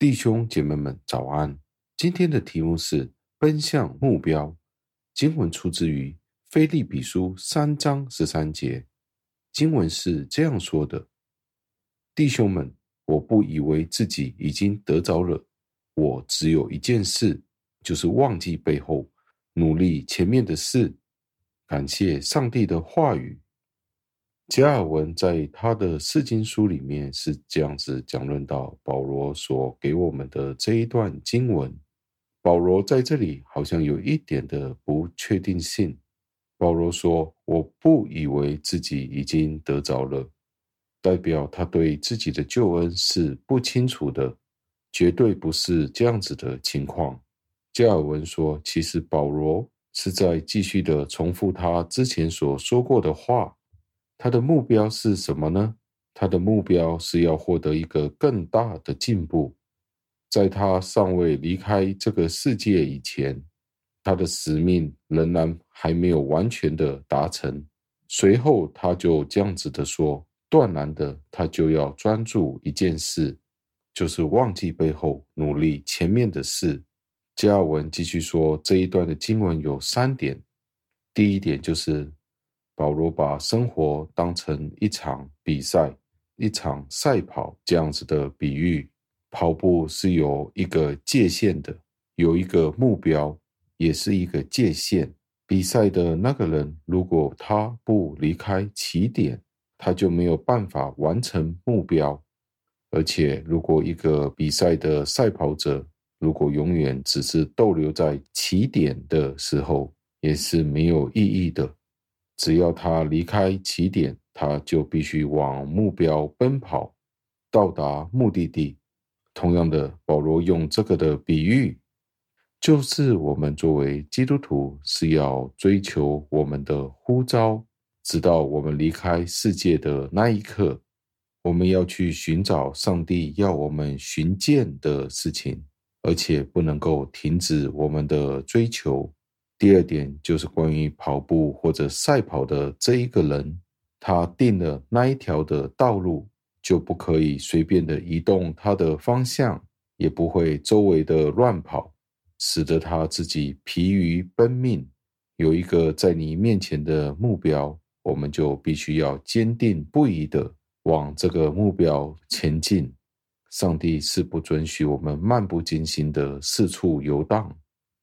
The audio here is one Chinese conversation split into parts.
弟兄姐妹们，早安！今天的题目是奔向目标。经文出自于腓立比书三章十三节。经文是这样说的：“弟兄们，我不以为自己已经得着了，我只有一件事，就是忘记背后，努力前面的事。感谢上帝的话语。”加尔文在他的释经书里面是这样子讲论到保罗所给我们的这一段经文。保罗在这里好像有一点的不确定性。保罗说：“我不以为自己已经得着了，代表他对自己的救恩是不清楚的，绝对不是这样子的情况。”加尔文说：“其实保罗是在继续的重复他之前所说过的话。”他的目标是什么呢？他的目标是要获得一个更大的进步。在他尚未离开这个世界以前，他的使命仍然还没有完全的达成。随后，他就这样子的说：“断然的，他就要专注一件事，就是忘记背后，努力前面的事。”加尔文继续说，这一段的经文有三点。第一点就是。保罗把生活当成一场比赛，一场赛跑这样子的比喻。跑步是有一个界限的，有一个目标，也是一个界限。比赛的那个人，如果他不离开起点，他就没有办法完成目标。而且，如果一个比赛的赛跑者，如果永远只是逗留在起点的时候，也是没有意义的。只要他离开起点，他就必须往目标奔跑，到达目的地。同样的，保罗用这个的比喻，就是我们作为基督徒是要追求我们的呼召，直到我们离开世界的那一刻，我们要去寻找上帝要我们寻见的事情，而且不能够停止我们的追求。第二点就是关于跑步或者赛跑的这一个人，他定了那一条的道路，就不可以随便的移动他的方向，也不会周围的乱跑，使得他自己疲于奔命。有一个在你面前的目标，我们就必须要坚定不移的往这个目标前进。上帝是不准许我们漫不经心的四处游荡。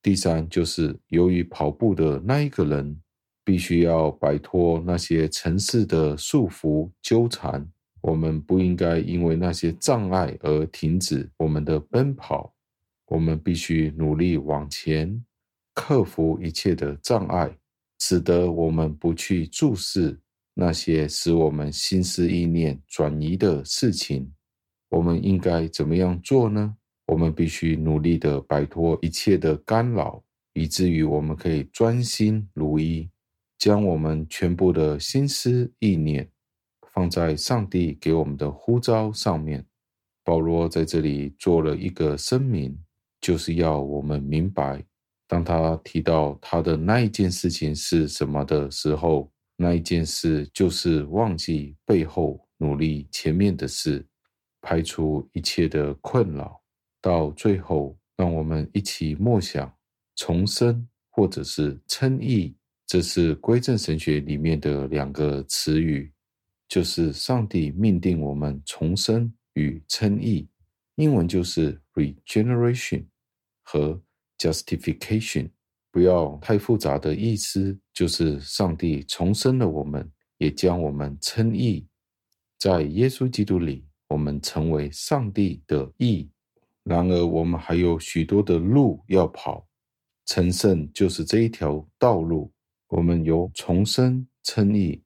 第三，就是由于跑步的那一个人，必须要摆脱那些城市的束缚纠缠。我们不应该因为那些障碍而停止我们的奔跑。我们必须努力往前，克服一切的障碍，使得我们不去注视那些使我们心思意念转移的事情。我们应该怎么样做呢？我们必须努力地摆脱一切的干扰，以至于我们可以专心如一，将我们全部的心思意念放在上帝给我们的呼召上面。保罗在这里做了一个声明，就是要我们明白，当他提到他的那一件事情是什么的时候，那一件事就是忘记背后，努力前面的事，排除一切的困扰。到最后，让我们一起默想重生，或者是称义，这是归正神学里面的两个词语，就是上帝命定我们重生与称义，英文就是 regeneration 和 justification，不要太复杂的意思，就是上帝重生了我们，也将我们称义，在耶稣基督里，我们成为上帝的义。然而，我们还有许多的路要跑，成圣就是这一条道路。我们由重生称义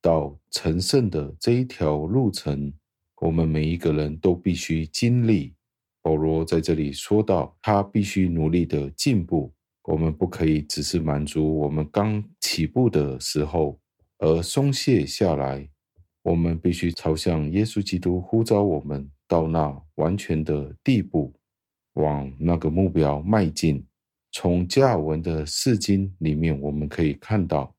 到成圣的这一条路程，我们每一个人都必须经历。保罗在这里说到，他必须努力的进步。我们不可以只是满足我们刚起步的时候而松懈下来。我们必须朝向耶稣基督呼召我们。到那完全的地步，往那个目标迈进。从加尔文的释经里面，我们可以看到，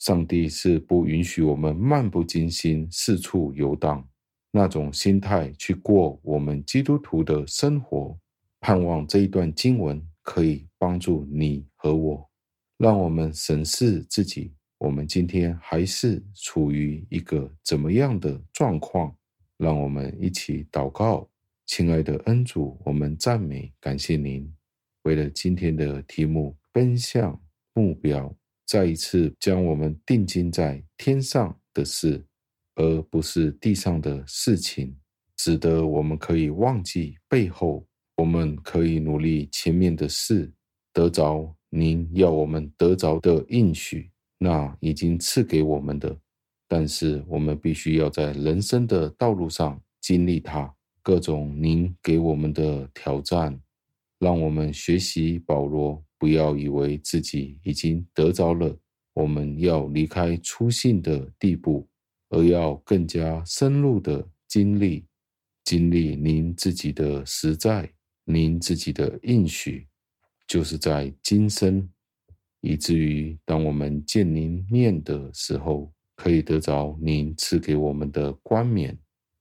上帝是不允许我们漫不经心四处游荡。那种心态去过我们基督徒的生活。盼望这一段经文可以帮助你和我，让我们审视自己，我们今天还是处于一个怎么样的状况？让我们一起祷告，亲爱的恩主，我们赞美感谢您。为了今天的题目，奔向目标，再一次将我们定睛在天上的事，而不是地上的事情，使得我们可以忘记背后。我们可以努力前面的事，得着您要我们得着的应许，那已经赐给我们的。但是我们必须要在人生的道路上经历它，各种您给我们的挑战，让我们学习保罗，不要以为自己已经得着了，我们要离开初信的地步，而要更加深入的经历，经历您自己的实在。您自己的应许，就是在今生，以至于当我们见您面的时候，可以得着您赐给我们的冠冕。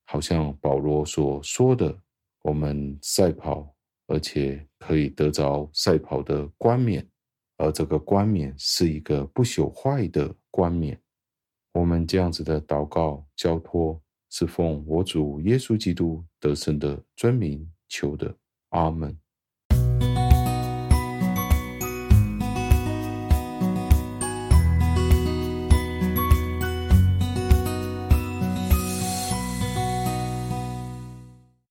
好像保罗所说的，我们赛跑，而且可以得着赛跑的冠冕，而这个冠冕是一个不朽坏的冠冕。我们这样子的祷告交托，是奉我主耶稣基督得胜的尊名求的。阿门。